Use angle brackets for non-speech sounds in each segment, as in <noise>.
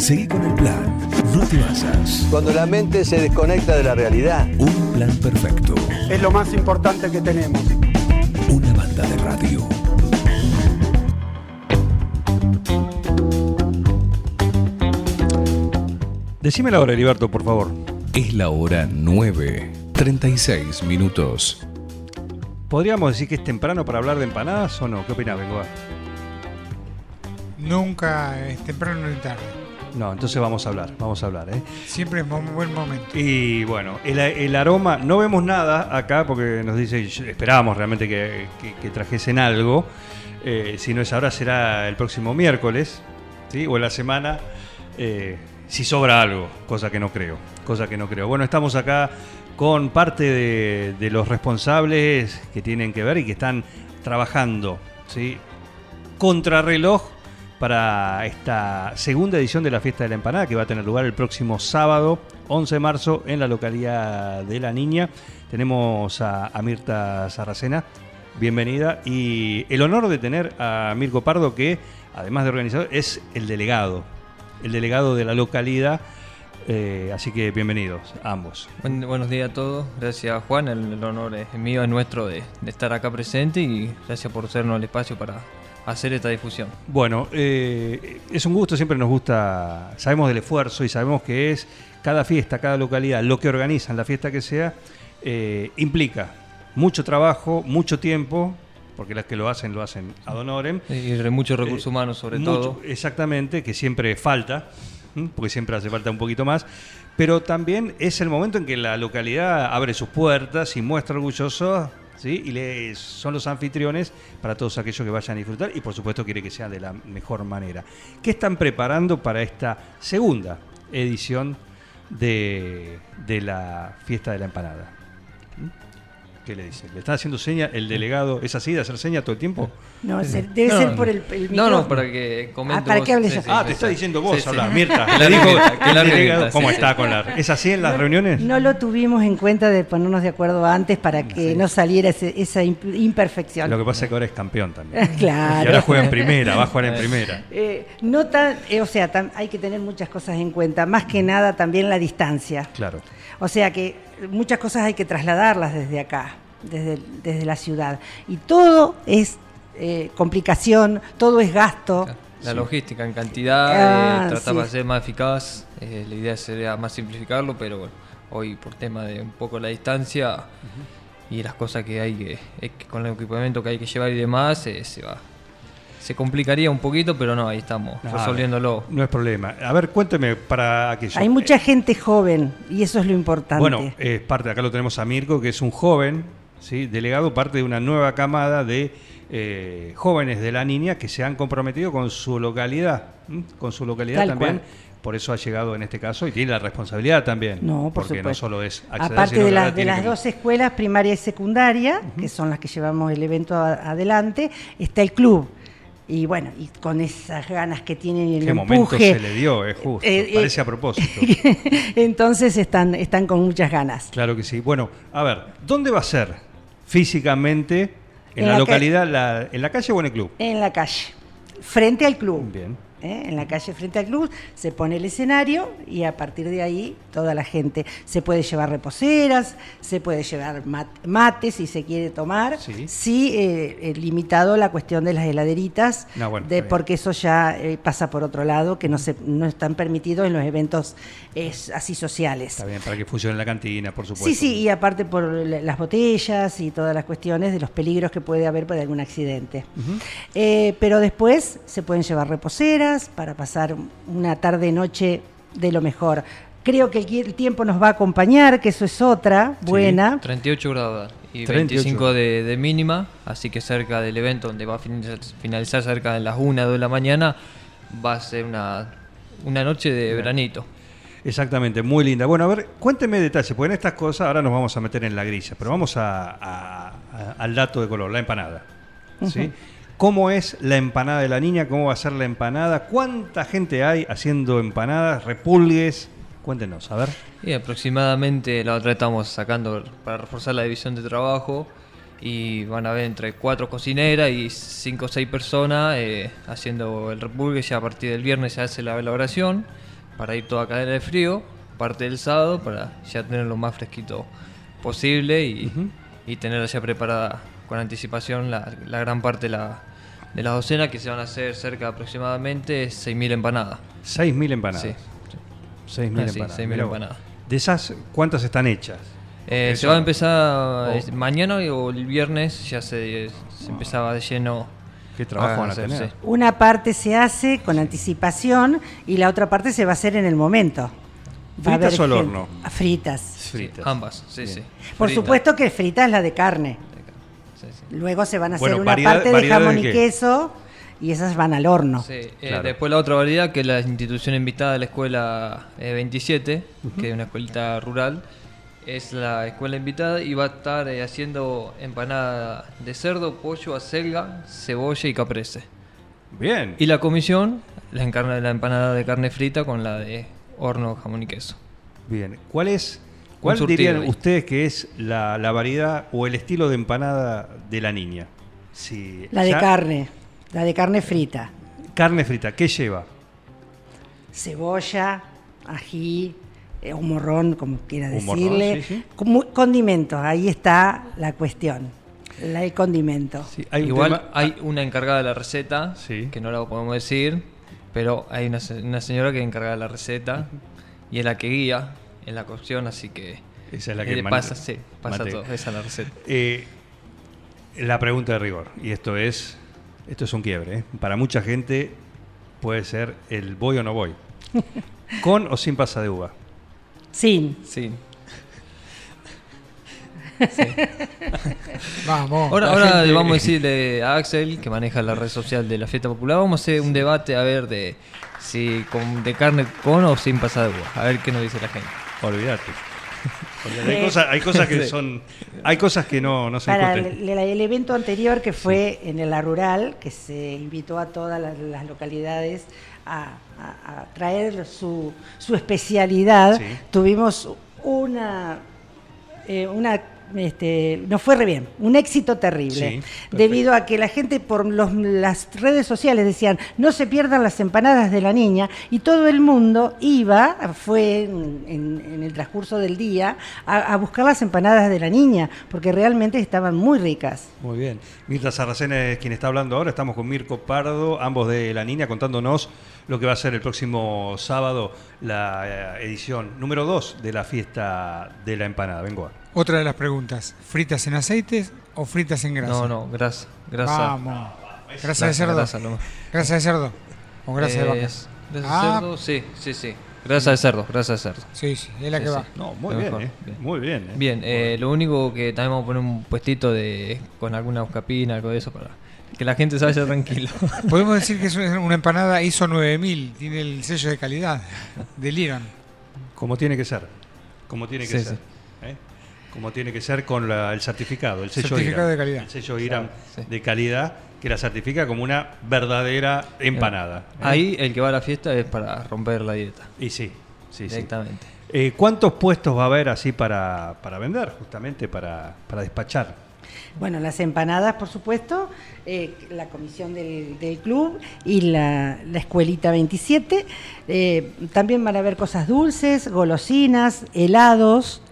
Seguí con el plan. No te basas. Cuando la mente se desconecta de la realidad. Un plan perfecto. Es lo más importante que tenemos. Una banda de radio. Decime la hora, Heriberto, por favor. Es la hora 9. 36 minutos. ¿Podríamos decir que es temprano para hablar de empanadas o no? ¿Qué opinás, Bengoa? Nunca es temprano ni tarde. No, entonces vamos a hablar, vamos a hablar, ¿eh? Siempre es un buen momento. Y bueno, el, el aroma, no vemos nada acá porque nos dice, esperábamos realmente que, que- que trajesen algo. Eh, si no es ahora, será el próximo miércoles, ¿sí? O en la semana, eh, si sobra algo, cosa que no creo, cosa que no creo. Bueno, estamos acá con parte de, de los responsables que tienen que ver y que están trabajando, ¿sí? Contrarreloj para esta segunda edición de la Fiesta de la Empanada que va a tener lugar el próximo sábado 11 de marzo en la localidad de La Niña. Tenemos a, Mirta Sarracena, bienvenida, y el honor de tener a Mirko Pardo que, además de organizador, es el delegado, el delegado de la localidad. Eh, así que bienvenidos a ambos. Buen- buenos días a todos. Gracias Juan, el, honor es mío, es nuestro de, de estar acá presente y gracias por hacernos el espacio para hacer esta difusión. Bueno, eh, es un gusto, siempre nos gusta, sabemos del esfuerzo y sabemos que es cada fiesta, cada localidad, lo que organizan, la fiesta que sea, eh, implica mucho trabajo, mucho tiempo, porque las que lo hacen lo hacen ad honorem. Y de muchos recursos humanos sobre Mucho- todo. Exactamente, que siempre falta, porque siempre hace falta un poquito más. Pero también es el momento en que la localidad abre sus puertas y muestra orgulloso, ¿sí? Y son los anfitriones para todos aquellos que vayan a disfrutar y por supuesto quiere que sea de la mejor manera. ¿Qué están preparando para esta segunda edición de, de la fiesta de la empanada? ¿M? ¿Qué le dice? ¿Le está haciendo seña el delegado? ¿Es así de hacer seña todo el tiempo? No, se- debe No, ser por el, el No, no, para que comente Ah, para vos. que hables Sí, yo. sí, Ah, sí, te está diciendo vos Sí, sí. hablar, Mirta. Le <laughs> la dijo el la delegado, ¿Cómo está con la.? ¿Es así en las reuniones? No lo tuvimos en cuenta de ponernos de acuerdo antes para que no saliera ese- esa imp- imperfección. Lo que pasa es que ahora es campeón también. <laughs> Claro. Y ahora juega en primera, va a jugar en <laughs> primera. Eh, no tan, eh, o sea, hay que tener muchas cosas en cuenta, más que nada también la distancia. Claro. O sea que muchas cosas hay que trasladarlas desde acá, desde, desde la ciudad. Y todo es eh, complicación, todo es gasto. La logística en cantidad, Ah, eh, tratar sí. de ser más eficaz. eh, la idea sería más simplificarlo, pero bueno, hoy por tema de un poco la distancia y las cosas que hay que, es que con el equipamiento que hay que llevar y demás, eh, se va. Se complicaría un poquito, pero no, ahí estamos, resolviéndolo. No es problema. A ver, cuénteme para aquello. Hay mucha gente joven y eso es lo importante. Bueno, es parte, acá lo tenemos a Mirko, que es un joven, ¿sí? delegado, parte de una nueva camada de eh, jóvenes de la niña que se han comprometido con su localidad, ¿m? con su localidad Tal también. cual. Por eso ha llegado en este caso y tiene la responsabilidad también. No, por porque no solo es acceder, Aparte de, ahora de las que- dos escuelas, primaria y secundaria, que son las que llevamos el evento a- adelante, está el club. Y bueno, y con esas ganas que tienen y el Qué momento empuje. se le dio, es justo. Eh, eh, Parece a propósito. <laughs> Entonces están, están con muchas ganas. Claro que sí. Bueno, a ver, ¿dónde va a ser físicamente? ¿En, En la, la localidad, la- en la calle o en el club? En la calle, frente al club. Bien. ¿Eh? En la calle frente al club se pone el escenario y a partir de ahí toda la gente se puede llevar reposeras, se puede llevar mat- mates si se quiere tomar. Sí. eh, eh, limitado la cuestión de las heladeritas, No, bueno, de, está bien. porque eso ya eh, pasa por otro lado, que no, se, no están permitidos en los eventos así sociales. Está bien, para que funcione la cantina, por supuesto. Sí, sí, y aparte por la- las botellas y todas las cuestiones de los peligros que puede haber por algún accidente. Pero después se pueden llevar reposeras para pasar una tarde-noche de lo mejor. Creo que el, tiempo nos va a acompañar, que eso es otra buena. 38 grados y 38. 25 de, de mínima, así que cerca del evento donde va a finalizar, cerca de las 1 2 de la mañana, va a ser una, una noche de veranito. Exactamente, muy linda. Bueno, a ver, cuénteme detalles, porque en estas cosas ahora nos vamos a meter en la grilla, pero vamos a- a- a- al dato de color, la empanada. ¿sí? ¿Cómo es la empanada de la niña? ¿Cómo va a ser la empanada? ¿Cuánta gente hay haciendo empanadas, repulgues? Cuéntenos, a ver. Y aproximadamente la otra estamos sacando para reforzar la división de trabajo y van a ver entre cuatro cocineras y cinco o seis personas eh, haciendo el repulgue. Ya a partir del viernes se hace la elaboración. para ir toda cadena de frío, parte del sábado, para ya tener lo más fresquito posible y, y tenerla ya preparada con anticipación la, la gran parte de la, de la docena, que se van a hacer cerca de aproximadamente 6.000 empanadas. 6.000 empanadas. Sí. 6.000 Ah, sí, empanadas. 6.000 Mirá vos. empanadas. De esas, ¿cuántas están hechas? Eh, se va a empezar Oh. mañana o el viernes, ya se, se empezaba de lleno. ¿Qué trabajo van a hacer, tener? sí. Una parte se hace con anticipación y la otra parte se va a hacer en el momento. Va ¿Fritas o al horno? Fritas. Fritas. Ambas, sí, Bien. sí. Por supuesto que frita es la de carne. Sí, sí. Luego se van a hacer Bueno, una variedad- parte de variedad de jamón y queso y esas van al horno. Sí, eh, Claro. después la otra variedad que es la institución invitada de la escuela eh, 27, que es una escuelita rural, es la escuela invitada y va a estar eh, haciendo empanada de cerdo, pollo, acelga, cebolla y caprese. Bien. Y la comisión la encarna la empanada de carne frita con la de horno, jamón y queso. Bien. ¿Cuál es, cuál surtido dirían ahí. ustedes que es la, la variedad o el estilo de empanada de la niña? Si La de ya- carne, la de carne frita. Carne frita, ¿qué lleva? Cebolla, ají, eh, un morrón, como quiera Un morrón, decirle. sí, sí. Como- Condimentos, ahí está la cuestión. La, el condimento. Sí, hay un Igual tema- hay una encargada de la receta, Sí. que no la podemos decir, pero hay una señora que es encargada de la receta y es la que guía en la cocción, así que, Esa es la eh, que man- pasa, sí, pasa mate- todo, esa es la receta. Eh, la pregunta de rigor, y esto es, esto es un quiebre. ¿eh? Para mucha gente puede ser el voy o no voy. <laughs> ¿Con o sin pasa de uva? Sin. Sí. <laughs> Vamos. Ahora, ahora gente- vamos a decirle a Axel, que maneja la red social de la fiesta popular, vamos a hacer un debate a ver de si con, de carne con o sin pasada de uva, a ver qué nos dice la gente. Olvídate. <laughs> Hay, Eh. cosas, hay cosas que Sí. son. Hay cosas que no, no se Para el, el evento anterior que fue en la rural, que se invitó a todas las, las localidades a, a- a traer su, su especialidad, Sí. tuvimos una, eh, una este, nos fue re bien, un éxito terrible, Sí, debido a que la gente por los- las redes sociales decían, no se pierdan las empanadas de la niña, y todo el mundo iba, fue en, en- en el transcurso del día, a, a buscar las empanadas de la niña, porque realmente estaban muy ricas. Muy bien. Mirta Sarracena es quien está hablando ahora. Estamos con Mirko Pardo, ambos de La Niña, contándonos lo que va a ser el próximo sábado la eh, edición número 2 de la fiesta de la empanada. Vengo a. Otra de las preguntas. ¿Fritas en aceites o fritas en grasa? No, no, grasa. Grasa. Vamos. ¿Grasa de cerdo? Grasa, nomás. ¿Grasa de cerdo? ¿O grasa de Eh, vaca? ¿Grasa de Ah. cerdo? Sí, sí, sí. Grasa de cerdo, grasa de cerdo. Sí, sí, es la Sí, que sí. va. No, muy Lo bien, eh. bien. Muy bien. eh. Bien, eh, lo único que también vamos a poner un puestito de con alguna oscapina, algo de eso para que la gente se vaya tranquilo. <laughs> Podemos decir que es una empanada ISO 9000, tiene el sello de calidad del Iran. Como tiene que ser. Como tiene que Sí, ser. Como tiene que ser con la- el certificado, el sello Certificado IRAM. de calidad. El sello IRAM sí. de calidad que la certifica como una verdadera empanada. ¿eh? Ahí el que va a la fiesta es para romper la dieta. Y sí, sí, sí. Eh, ¿Cuántos puestos va a haber así para, para vender, justamente para, para despachar? Bueno, las empanadas, por supuesto, eh, la comisión del, del club y la, la escuelita 27. Eh, también van a haber cosas dulces, golosinas, helados.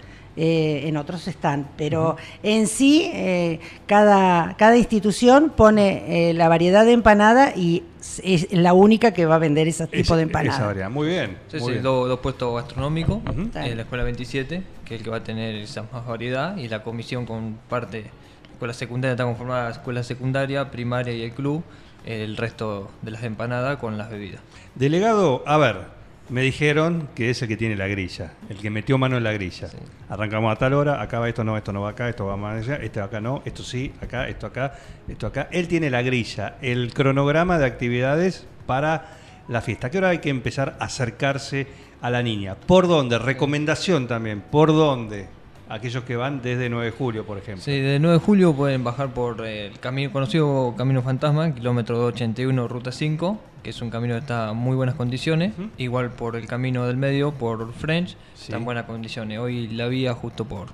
Eh, en otros están, pero en sí eh, cada, cada institución pone eh, la variedad de empanada y es- la única que va a vender ese tipo Esa- de esa empanada. variedad. Muy bien. Sí, muy sí, bien. dos, dos puestos gastronómicos, Ujú. eh, la escuela 27, que es el que va a tener esa más variedad, y la comisión con parte, la escuela secundaria está conformada la escuela secundaria, primaria y el club, el resto de las empanadas con las bebidas. Delegado, a ver, me dijeron que es el que tiene la grilla, el que metió mano en la grilla. Arrancamos a tal hora, acá va esto, no, esto no va acá, esto va más allá, esto acá no, esto sí, acá, esto acá, esto acá. Él tiene la grilla, el cronograma de actividades para la fiesta. ¿A qué hora hay que empezar a acercarse a la niña? ¿Por dónde? Recomendación también, ¿por dónde? Aquellos que van desde 9 de julio, por ejemplo. Sí, de 9 de julio pueden bajar por el camino conocido Camino Fantasma, kilómetro 281, ruta 5, que es un camino que está en muy buenas condiciones. Igual por el camino del medio, por French, Sí. está en buenas condiciones. Hoy la vía, justo por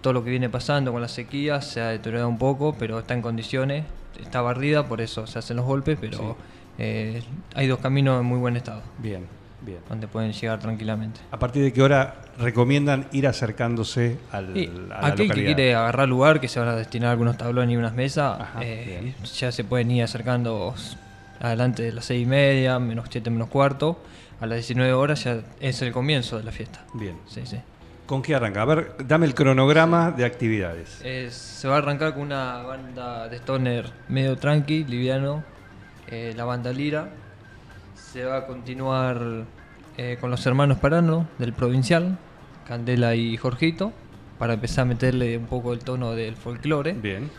todo lo que viene pasando con la sequía, se ha deteriorado un poco, pero está en condiciones. Está barrida, por eso se hacen los golpes, pero eh, hay dos caminos en muy buen estado. Bien, Bien. donde pueden llegar tranquilamente. ¿A partir de qué hora recomiendan ir acercándose al, Y a la aquel que localidad? quiere agarrar lugar, que se van a destinar algunos tablones y unas mesas, Ajá, eh, ya se pueden ir acercando adelante de las seis y media, menos siete, menos cuarto. A las 19 horas ya es el comienzo de la fiesta. Bien. Sí, sí. ¿Con qué arranca? A ver, dame el cronograma de actividades. Es- se va a arrancar con una banda de stoner medio tranqui, liviano, eh, la banda Lira. Se va a continuar eh, con los hermanos Parano del Provincial, Candela y Jorgito, para empezar a meterle un poco el tono del folclore. Bien.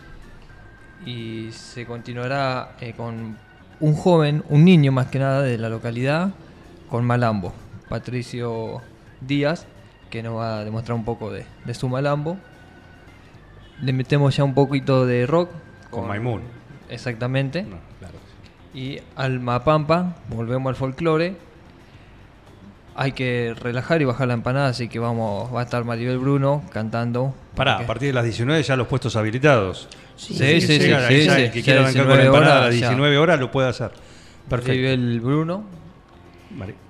Y se continuará eh, con un joven, un niño más que nada de la localidad, con Malambo, Patricio Díaz, que nos va a demostrar un poco de, de su Malambo. Le metemos ya un poquito de rock. Con Maimun. Exactamente. No, claro. Y al Mapampa, volvemos al folclore. Hay que relajar y bajar la empanada, así que vamos, va a estar Maribel Bruno cantando. Pará, Porque- a partir de las 19 ya los puestos habilitados. Sí, Que sí, sí, sí, sí, el que quiera arrancar con la 19 empanada a las horas, ya. 19 horas lo puede hacer. Perfecto. Maribel Bruno.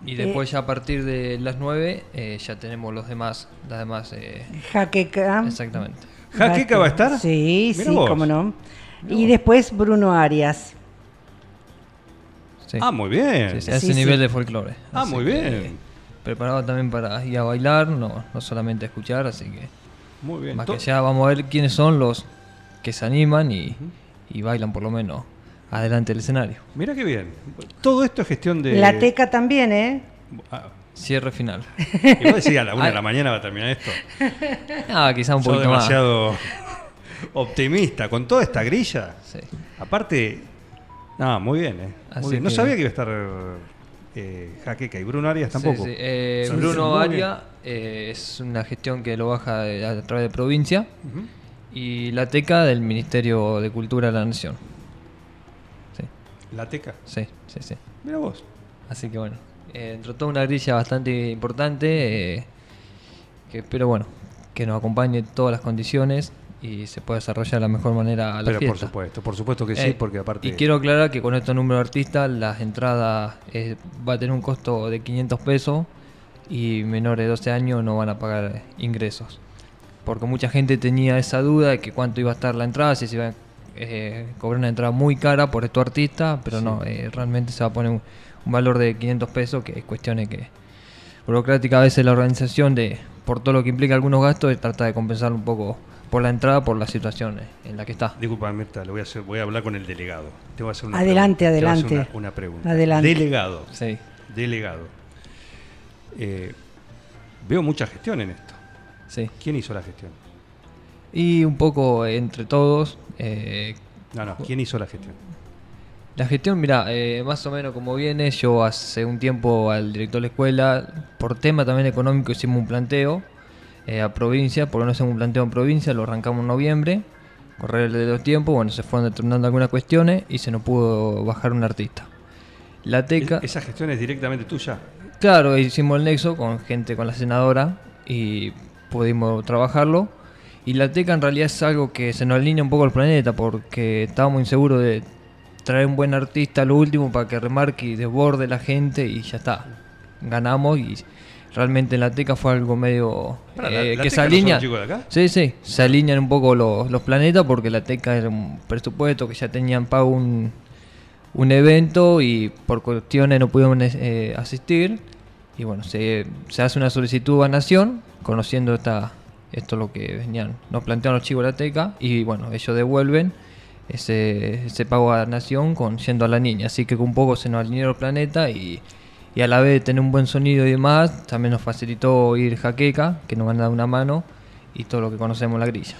Y después ya a partir de las 9 eh, ya tenemos los demás, las demás, eh, Jaqueca. exactamente. ¿Jaqueca va a estar? Sí, Mirá sí, vos. cómo no. Y después Bruno Arias. Sí. Ah, muy bien. Sí, sí, a ese Sí, sí. nivel de folclore. Ah, Así muy que, bien. Preparado también para ir a bailar, no, no solamente a escuchar, así que Muy bien. más que allá vamos a ver quiénes son los que se animan y, y bailan por lo menos adelante del escenario. Mira qué bien. Todo esto es gestión de. La Teca también, ¿eh? Ah, Cierre final. y vos decís a la una de la <laughs> mañana va a terminar esto. Ah, quizá un poquito más. demasiado optimista con toda esta grilla. Sí. Aparte, no, muy bien, ¿eh? Muy Así bien. No sabía que iba a estar eh, Jaqueca y Bruno Arias tampoco. Sí, sí. Eh, Bruno muy Aria eh, es una gestión que lo baja de- a través de provincia y la TECA del Ministerio de Cultura de la Nación. Sí, La Teca. sí, sí, sí. Mira vos. Así que bueno, entró toda una grilla bastante importante que espero bueno que nos acompañe en todas las condiciones y se pueda desarrollar de la mejor manera a la Pero por supuesto, por supuesto que sí, Eh, porque aparte. Y quiero aclarar que con estos números de artistas, las entradas eh, va a tener un costo de 500 pesos y menores de 12 años no van a pagar ingresos. Porque mucha gente tenía esa duda de que cuánto iba a estar la entrada, si se iba a eh, cobrar una entrada muy cara por estos artistas, pero no, eh, realmente se va a poner un, un valor de 500 pesos, que es cuestiones que burocrática a veces la organización de por todo lo que implica algunos gastos trata de compensar un poco por la entrada por la situación en la que está. Disculpa, Mirta, le voy a, hacer, voy a hablar con el delegado. Te voy a hacer una Adelante, pregunta. Te voy a hacer adelante. Una, una pregunta. Adelante. Delegado. Sí. Delegado. Eh, veo mucha gestión en esto. Sí. ¿Quién hizo la gestión? Y un poco entre todos. eh, No, no, ¿quién hizo la gestión? la gestión, mira, eh, más o menos como viene, yo hace un tiempo al director de la escuela, por tema también económico, hicimos un planteo eh, a provincia, porque no hacemos un planteo en provincia, lo arrancamos en noviembre, correr de los tiempos, bueno, se fueron determinando algunas cuestiones y se nos pudo bajar un artista. La TECA... ¿Es- ¿Esa gestión es directamente tuya? Claro, hicimos el nexo con gente, con la senadora y pudimos trabajarlo. Y la teca en realidad es algo que se nos alinea un poco al planeta porque estábamos inseguros de traer un buen artista a lo último para que remarque y desborde la gente y ya está. Ganamos y realmente la teca fue algo medio Pará, la- eh, la que Teca se no son alinea. los chicos de acá. Sí, sí, se alinean un poco los, los planetas porque la teca era un presupuesto que ya tenían pago un, un evento y por cuestiones no pudieron eh, asistir. Y bueno, se, se hace una solicitud a Nación, conociendo esta, esto lo que venían, nos plantearon los chicos de la teca, y bueno, ellos devuelven ese, ese pago a Nación con yendo a la niña. Así que un poco se nos alineó el planeta y, y a la vez de tener un buen sonido y demás, también nos facilitó ir Jaqueca, que nos van a dar una mano, y todo lo que conocemos en la grilla.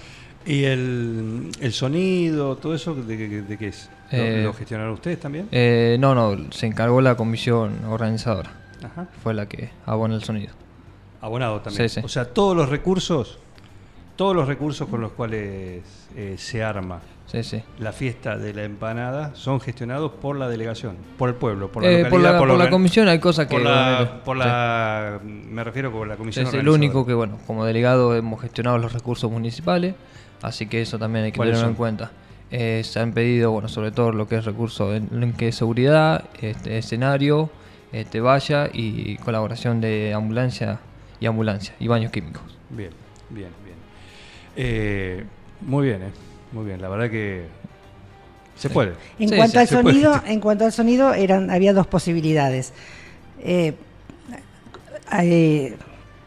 ¿Y el, el sonido, todo eso, de, qué- de qué es? ¿Lo, Eh, lo gestionaron ustedes también? Eh, no, no, se encargó la comisión organizadora, Ajá. fue la que abona el sonido. Abonado también. Sí, sí. O sea, todos los recursos, todos los recursos con los cuales eh, se arma Sí, sí. la fiesta de la empanada son gestionados por la delegación, por el pueblo, por la Eh, localidad, por la, por la organ- comisión hay cosas que... por la, por sí. la- me refiero con la Sí, comisión sí, lo organizadora. único que, bueno, como delegado hemos gestionado los recursos municipales, así que eso también hay que ¿Cuáles tenerlo en cuenta. Eh, se han pedido, bueno, sobre todo lo que es recursos en, en que es seguridad, este, escenario, este, valla y colaboración de ambulancia y ambulancia y baños químicos. Bien, bien, bien. Eh, muy bien, ¿eh? Muy bien. La verdad que se puede. En Sí, cuanto sí, al puede. sonido, en cuanto al sonido, eran, había dos posibilidades. Eh, eh,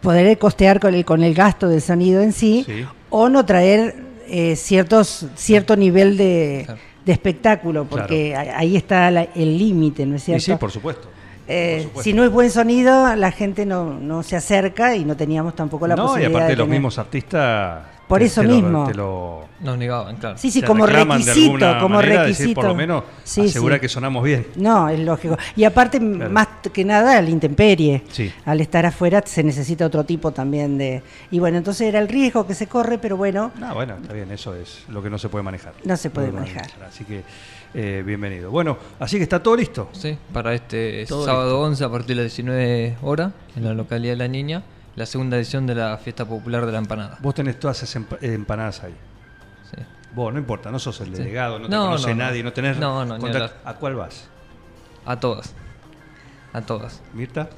poder costear con el, con el gasto del sonido en sí, Sí. o no traer eh, ciertos cierto nivel de, Claro. de espectáculo, porque a- ahí está la- el límite, ¿no es Y cierto? sí, por supuesto. Eh, supuesto. si no es buen sonido, la gente no, no se acerca y no teníamos tampoco la no, y posibilidad aparte de los tener- mismos artistas. Por te- eso te lo- mismo. te lo, Nos negaban, claro. Sí, sí, te como de requisito, alguna como manera, requisito. decir, por lo menos Sí, asegura sí. que sonamos bien. No, es lógico. Y aparte, Claro. más que nada, la intemperie. Sí. Al estar afuera se necesita otro tipo también de... Y bueno, entonces era el riesgo que se corre, pero bueno, No, bueno, está bien, eso es lo que no se puede manejar. No se puede manejar. Así que, eh, bienvenido. Bueno, así que está todo listo. Sí, para este Todo sábado 11 a partir de las 19 horas en la localidad de La Niña, la segunda edición de la Fiesta Popular de la Empanada. Vos tenés todas esas empa- empanadas ahí. Sí. Vos, no importa, no sos el Sí. delegado, no te No, conoce no, nadie, no tenés No, no, ni contacto. hablar. ¿A cuál vas? A todas. A todas. ¿Mirta?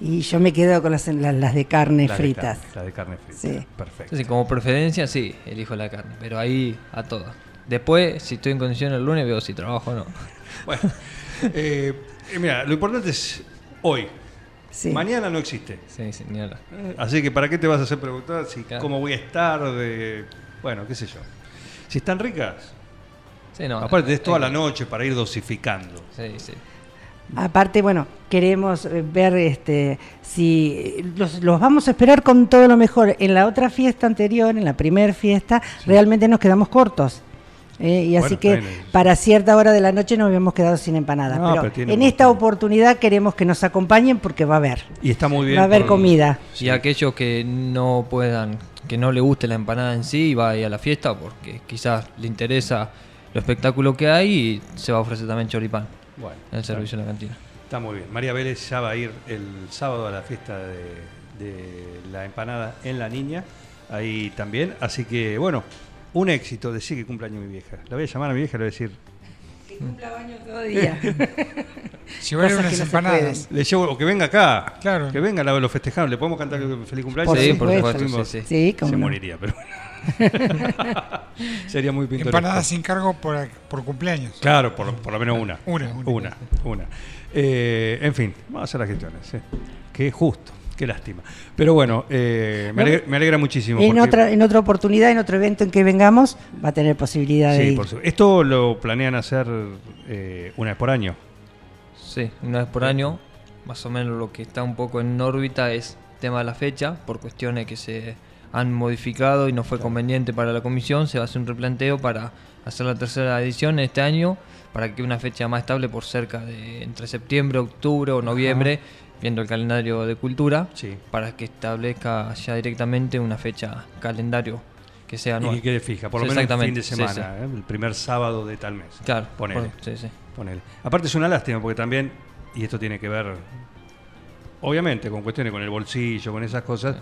y yo me quedo con las, las, las de carne La de fritas. carne, la de carne frita. Sí. Perfecto. Sí, como preferencia, sí, elijo la carne, pero ahí a todas. Después, si estoy en condiciones el lunes, veo si trabajo o no. Bueno, eh, eh, mira, lo importante es hoy. Sí. Mañana no existe. Sí, sí, ni hablar. Eh, Así que ¿para qué te vas a hacer preguntar si Claro. cómo voy a estar? De, bueno, qué sé yo. Si están ricas, Sí, no, aparte es toda eh, la noche para ir dosificando. Sí, sí. Aparte, bueno, queremos eh, ver este si los, los vamos a esperar con todo lo mejor. En la otra fiesta anterior, en la primer fiesta, realmente nos quedamos cortos. Eh, y así Bueno, que para cierta hora de la noche nos habíamos quedado sin empanadas. No, pero, en esta oportunidad queremos que nos acompañen porque va a haber. Y está muy bien. Va a haber comida. Y aquellos que no puedan, que no le guste la empanada en sí, va a ir a la fiesta porque quizás le interesa lo espectáculo que hay y se va a ofrecer también choripán Bueno, en el servicio de la cantina. está muy bien. María Vélez ya va a ir el sábado a la fiesta de, de la empanada en La Niña. Ahí también. Así que, bueno, un éxito. Decir que cumpleaños mi vieja. La voy a llamar a mi vieja y le voy a decir. todo día. <laughs> Llevarle unas que no empanadas. Le llevo, o que venga acá. Claro. Que venga, la- lo festejamos. ¿Le podemos cantar el feliz cumpleaños? Por sí, supuesto. por supuesto, sí, sí. Sí, Se no. moriría, pero bueno. <laughs> Sería muy pintoresco. Empanadas sin cargo por, por cumpleaños. Claro, por, por lo menos una. Una, una. Una, una. Eh, en fin, vamos a hacer las gestiones. ¿eh? Qué justo, qué lástima. Pero bueno, eh, me, alegra, me alegra muchísimo. En porque- otra, en otra oportunidad, en otro evento en que vengamos, va a tener posibilidad de Sí, ir. por supuesto. Esto lo planean hacer eh, una vez por año. Sí, una vez por año, más o menos lo que está un poco en órbita es tema de la fecha, por cuestiones que se han modificado y no fue conveniente para la comisión, se va a hacer un replanteo para hacer la tercera edición este año, para que una fecha más estable por cerca de entre septiembre, octubre o noviembre, viendo el calendario de cultura, Sí. para que establezca ya directamente una fecha calendario que sea anual. Y que quede fija, por lo Sí, menos el fin de semana, sí. ¿eh? el primer sábado de tal mes. Claro, ponele. por- sí, sí. ponele. Aparte es una lástima porque también, y esto tiene que ver, obviamente, con cuestiones con el bolsillo, con esas cosas,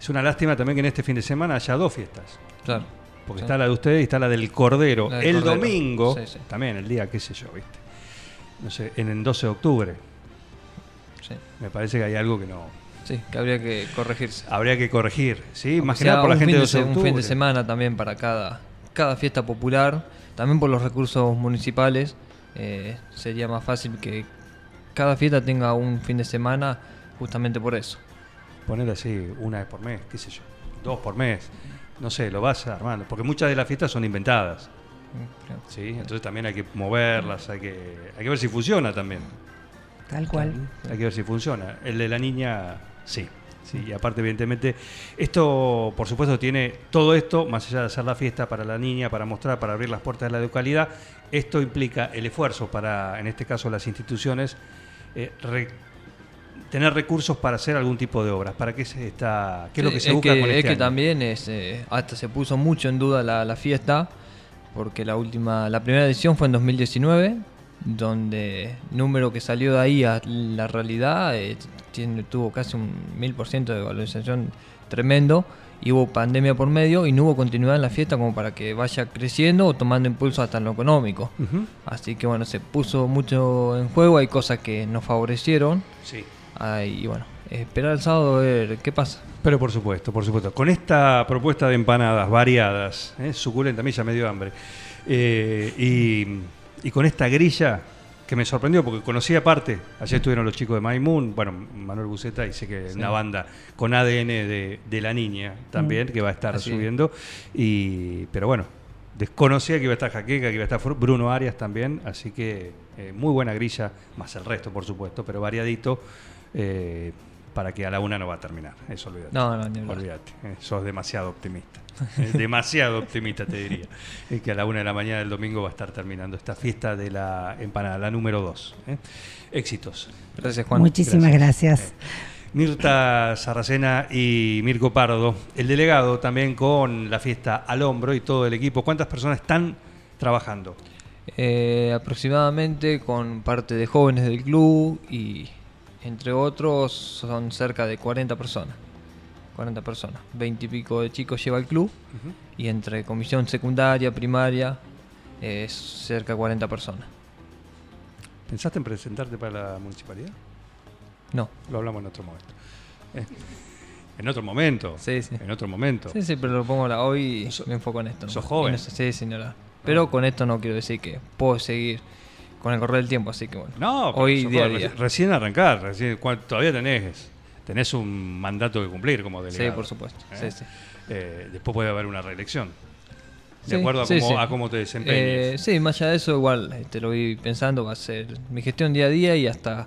es una lástima también que en este fin de semana haya dos fiestas. Claro. Porque está la de ustedes y está la del Cordero. La del el Cordero. domingo, también el día, qué sé yo, ¿viste? No sé, en el 12 de octubre. Sí. Me parece que hay algo que no. Sí, que habría que corregirse. Habría que corregir, ¿sí? Más que nada por la gente de de 12 de se- Un fin de semana también para cada, cada fiesta popular, también por los recursos municipales, eh, sería más fácil que cada fiesta tenga un fin de semana justamente por eso. Poner así una vez por mes, qué sé yo, dos por mes. No sé, lo vas armando. Porque muchas de las fiestas son inventadas, Creo. ¿sí? Entonces también hay que moverlas, hay que, hay que ver si funciona también. Tal cual. Hay que ver si funciona. El de la niña, sí. Sí, y aparte, evidentemente, esto, por supuesto, tiene todo esto, más allá de hacer la fiesta para la niña, para mostrar, para abrir las puertas de la localidad, esto implica el esfuerzo para, en este caso, las instituciones, eh, re- tener recursos para hacer algún tipo de obras. ¿Para qué se está, qué es lo Sí, que se busca que, con es este que año? también es, eh, hasta se puso mucho en duda la, la fiesta, porque la última, la primera edición fue en 2019, donde el número que salió de ahí a la realidad eh, tiene, tuvo casi un mil por ciento de valorización tremendo, y hubo pandemia por medio y no hubo continuidad en la fiesta como para que vaya creciendo o tomando impulso hasta en lo económico. Así que bueno, se puso mucho en juego, hay cosas que nos favorecieron Sí. y bueno, esperar el sábado a ver qué pasa. Pero por supuesto, por supuesto. Con esta propuesta de empanadas variadas, ¿eh? suculenta, a mí ya me dio hambre, eh, y, y con esta grilla que me sorprendió porque conocía aparte, ayer estuvieron los chicos de Maimun, bueno, Manuel Buceta, y sé que Sí. una banda con ADN de, de la niña también, que va a estar Así subiendo, y, pero bueno, desconocía que iba a estar Jaqueca, que iba a estar Bruno Arias también, así que eh, muy buena grilla, más el resto por supuesto, pero variadito. eh, para que a la una no va a terminar, eso olvídate. No, no, hablar. Olvídate, eh, sos demasiado optimista. Eh, <laughs> demasiado optimista, te diría. Es que a la una de la mañana del domingo va a estar terminando esta fiesta de la empanada, la número dos. ¿eh? Éxitos. Gracias Juan. Muchísimas gracias. Mirta Sarracena y Mirko Pardo, el delegado también con la fiesta al hombro y todo el equipo. ¿Cuántas personas están trabajando? Eh, aproximadamente con parte de jóvenes del club y entre otros son cerca de 40 personas. 40 personas. 20 y pico de chicos lleva el club y entre comisión secundaria, primaria, es cerca de 40 personas. ¿Pensaste en presentarte para la municipalidad? No, Lo hablamos en otro momento. Eh, En otro momento. Sí, sí. En otro momento. sí, sí, pero lo pongo la, hoy So- me enfoco en esto. sos nomás. joven. No sí, señora. Pero con esto no quiero decir que puedo seguir con el correr del tiempo, así que bueno. No, hoy día Recién arrancar, recién, todavía tenés, tenés un mandato que cumplir como delegado. Sí, por supuesto. ¿eh? Sí, sí. Eh, después puede haber una reelección. De acuerdo a cómo, a cómo te Eh, desempeñes. sí, más allá de eso, igual eh, te lo voy pensando, va a ser mi gestión día a día y hasta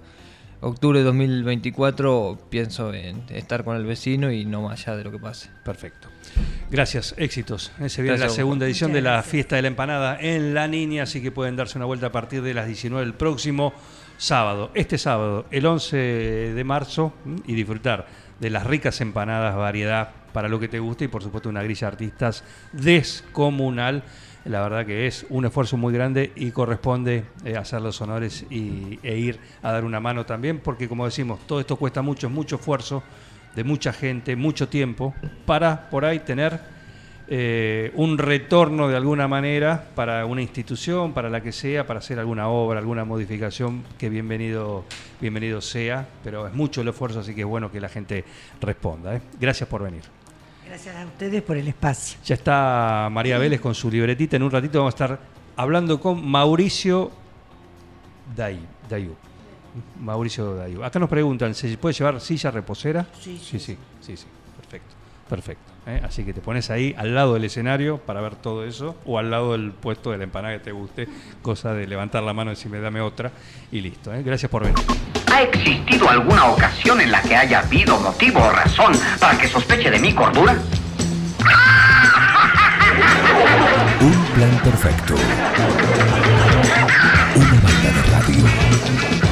octubre de 2024 pienso en estar con el vecino y no más allá de lo que pase. Perfecto. Gracias, éxitos. Se viene la segunda edición de la fiesta de la empanada en La Niña, así que pueden darse una vuelta a partir de las 19 del próximo sábado. Este sábado, el 11 de marzo, y disfrutar de las ricas empanadas, variedad para lo que te guste y por supuesto una grilla de artistas descomunal. La verdad que es un esfuerzo muy grande y corresponde eh, hacer los honores y, e ir a dar una mano también, porque como decimos, todo esto cuesta mucho, mucho esfuerzo de mucha gente, mucho tiempo, para por ahí tener eh, un retorno de alguna manera para una institución, para la que sea, para hacer alguna obra, alguna modificación, que bienvenido, bienvenido sea, pero es mucho el esfuerzo, así que es bueno que la gente responda. ¿eh? Gracias por venir. Gracias a ustedes por el espacio. Ya está María Vélez con su libretita. En un ratito vamos a estar hablando con Mauricio Day, Dayu. Mauricio Dayu. Acá nos preguntan, ¿se puede llevar silla reposera? Sí, sí, sí, sí, sí. Perfecto, perfecto. ¿eh? Así que te pones ahí al lado del escenario para ver todo eso o al lado del puesto de la empanada que te guste, cosa de levantar la mano y decirme dame otra y listo. ¿eh? Gracias por venir. ¿Ha existido alguna ocasión en la que haya habido motivo o razón para que sospeche de mi cordura? Un plan perfecto. Una banda de.